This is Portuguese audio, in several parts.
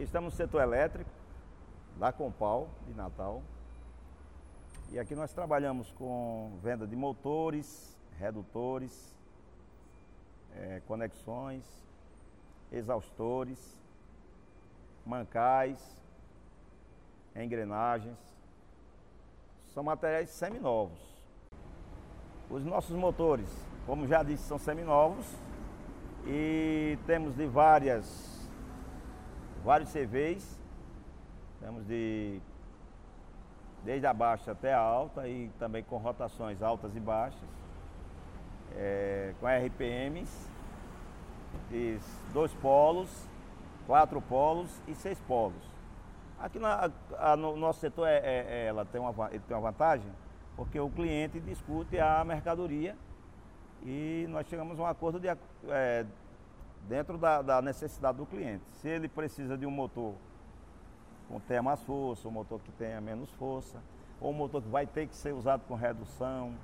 Aqui estamos no setor elétrico, da Compal, de Natal. E aqui nós trabalhamos com venda de motores, redutores, eh, conexões, exaustores, mancais, engrenagens. São materiais seminovos. Os nossos motores, como já disse, são seminovos e temos de várias vários CVs. Temos de desde a baixa até a alta e também com rotações altas e baixas, é, com RPMs, dois polos, quatro polos e seis polos. Aqui na, a, no nosso setor é, é, é, ela tem uma, ele tem uma vantagem, porque o cliente discute a mercadoria e nós chegamos a um acordo de, é, dentro da, da necessidade do cliente. Se ele precisa de um motor que tenha mais força, um motor que tenha menos força, ou um motor que vai ter que ser usado com redução,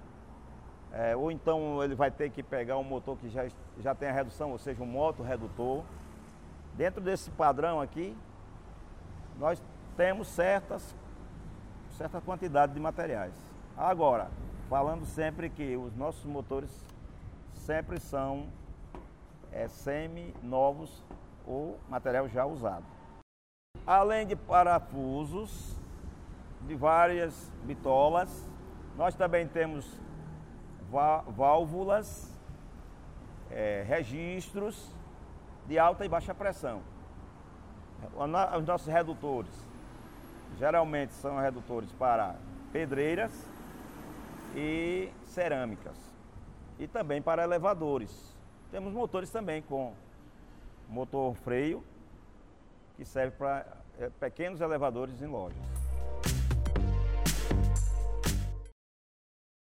é, ou então ele vai ter que pegar um motor que já, já tem a redução, ou seja, um moto redutor. Dentro desse padrão aqui, nós temos certas, certa quantidade de materiais. Agora, falando sempre que os nossos motores sempre são é, semi-novos ou material já usado. Além de parafusos de várias bitolas, nós também temos válvulas, é, registros de alta e baixa pressão. Os nossos redutores geralmente são redutores para pedreiras e cerâmicas e também para elevadores. Temos motores também com motor freio, que serve para é, pequenos elevadores em lojas.